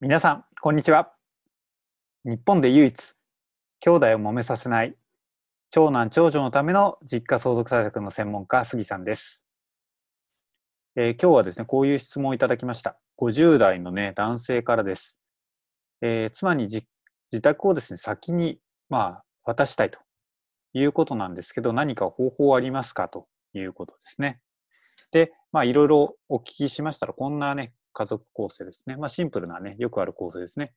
皆さん、こんにちは。日本で唯一、兄弟を揉めさせない、長男長女のための実家相続対策の専門家、杉さんです。えー今日はですね、こういう質問をいただきました。50代のね、男性からです。えー妻に自宅をですね、先に、まあ、渡したいということなんですけど、何か方法ありますか？ということですね。で、まあ、いろいろお聞きしましたら、こんなね、家族構成ですね。まあ、シンプルなね、よくある構成ですね。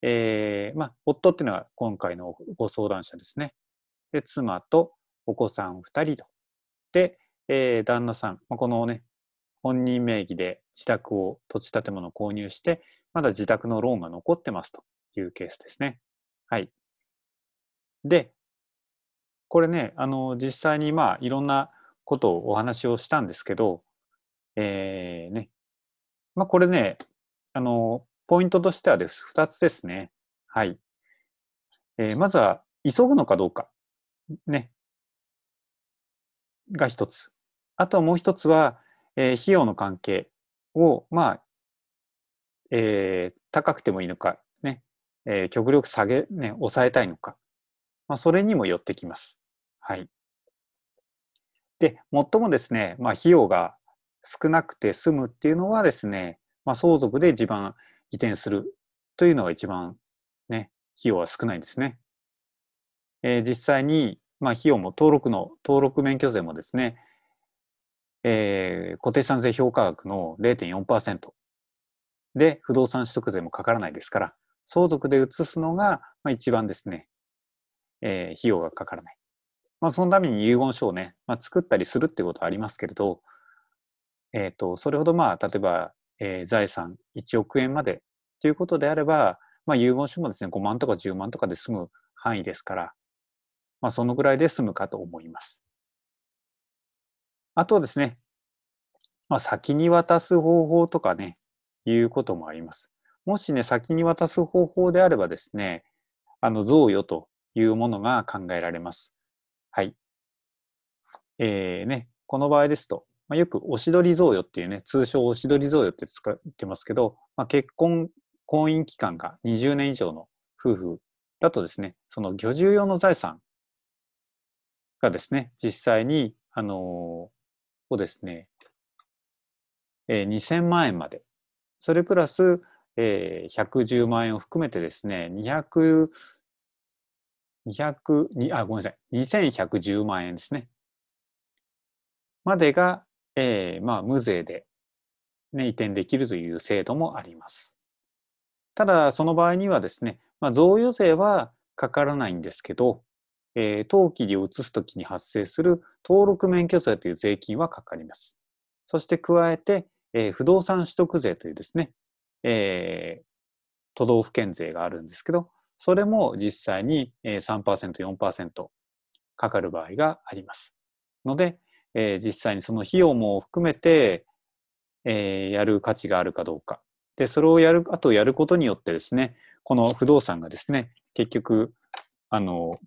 えーまあ、夫っていうのは今回のご相談者ですね。で、妻とお子さん2人と。で、えー旦那さん、まあ、このね、本人名義で自宅を、土地建物を購入して、まだ自宅のローンが残ってますというケースですね。はい。で、これね、あの、実際にまあ、いろんなことをお話をしたんですけど、えーね、まあ、これね、あの、ポイントとしてはです、2つですね。はい。えーまずは、急ぐのかどうか。ね。が一つ。あとはもう一つは、えー費用の関係を、まあ、えー高くてもいいのか、ね。えー極力下げ、ね、抑えたいのか。まあ、それにもよってきます。はい。で、最もですね、まあ、費用が少なくて済むっていうのはですね、まあ、相続で地盤移転するというのが一番ね、費用は少ないんですね。えー実際に、まあ、費用も登録の、登録免許税もですね、えー固定資産税評価額の0.4%で不動産取得税もかからないですから、相続で移すのが、まあ、一番ですね、えー費用がかからない。まあ、そのために遺言書をね、まあ、作ったりするってことはありますけれど、えっ、と、それほどまあ、例えば、えー財産1億円までということであれば、まあ、遺言書もですね、5万とか10万とかで済む範囲ですから、まあ、そのぐらいで済むかと思います。あとはですね、まあ、先に渡す方法とかね、いうこともあります。もしね、先に渡す方法であればですね、あの、贈与というものが考えられます。はい。えー、ね、この場合ですと、まあ、よくおしどり贈与っていうね、通称おしどり贈与って使ってますけど、まあ、結婚、婚姻期間が20年以上の夫婦だとですね、その居住用の財産がですね、実際に、あのーをですね、えー2000万円まで、それプラス、えー110万円を含めてですね、200、200、あ、ごめんなさい、2110万円ですね。までが、えーまあ、無税で、ね、移転できるという制度もあります。ただ、その場合にはですね、まあ、贈与税はかからないんですけど、えー登記に移すときに発生する登録免許税という税金はかかります。そして加えて、えー不動産取得税というですね、えー都道府県税があるんですけど、それも実際に3%、4%かかる場合があります。ので、えー実際にその費用も含めて、えーやる価値があるかどうか。で、それをやる、あとやることによってですね、この不動産がですね、結局、あの、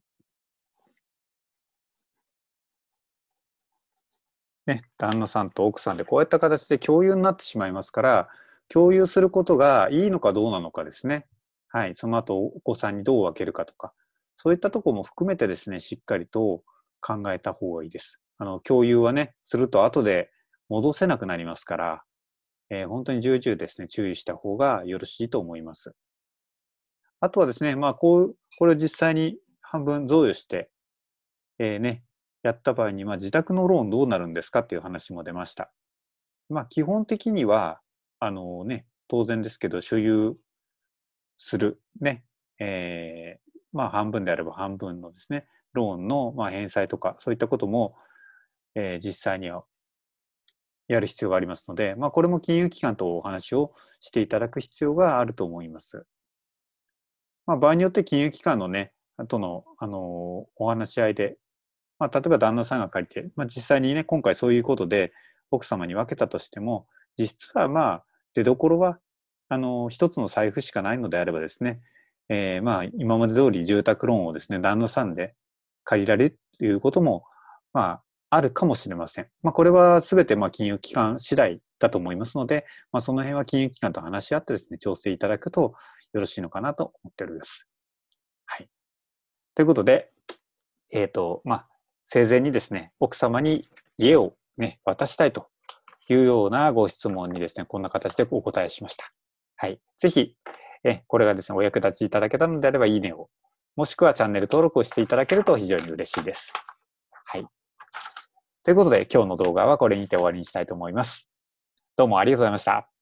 ね、旦那さんと奥さんでこういった形で共有になってしまいますから、共有することがいいのかどうなのかですね。はい。その後、お子さんにどう分けるかとか、そういったところも含めてですね、しっかりと考えた方がいいです。あの、共有はね、すると後で戻せなくなりますから、えー本当に重々ですね、注意した方がよろしいと思います。あとはですね、まあ、こう、これを実際に半分贈与して、えーね、やった場合に、まあ、自宅のローンどうなるんですかっていう話も出ました。まあ、基本的には、あのね、当然ですけど、所有する、ね、えーまあ、半分であれば半分のですね、ローンのまあ返済とか、そういったことも、えー実際にはやる必要がありますので、まあ、これも金融機関とお話をしていただく必要があると思います。まあ、場合によって金融機関のね、あとの、あのお話し合いで、まあ、例えば旦那さんが借りて、まあ、実際にね、今回そういうことで奥様に分けたとしても、実質はまあ、出どころは、あの一つの財布しかないのであればですね、えーまあ、今まで通り住宅ローンをですね、旦那さんで借りられるということも、まあ、あるかもしれません。まあ、これは全てま金融機関次第だと思いますので、まあ、その辺は金融機関と話し合ってですね、調整いただくとよろしいのかなと思っております。はい。ということで、えっ、ー、と、まあ、生前にですね、奥様に家をね、渡したいというようなご質問にですね、こんな形でお答えしました。はい。ぜひ、えこれがですね、お役立ちいただけたのであれば、いいねを、もしくはチャンネル登録をしていただけると非常に嬉しいです。ということで、今日の動画はこれにて終わりにしたいと思います。どうもありがとうございました。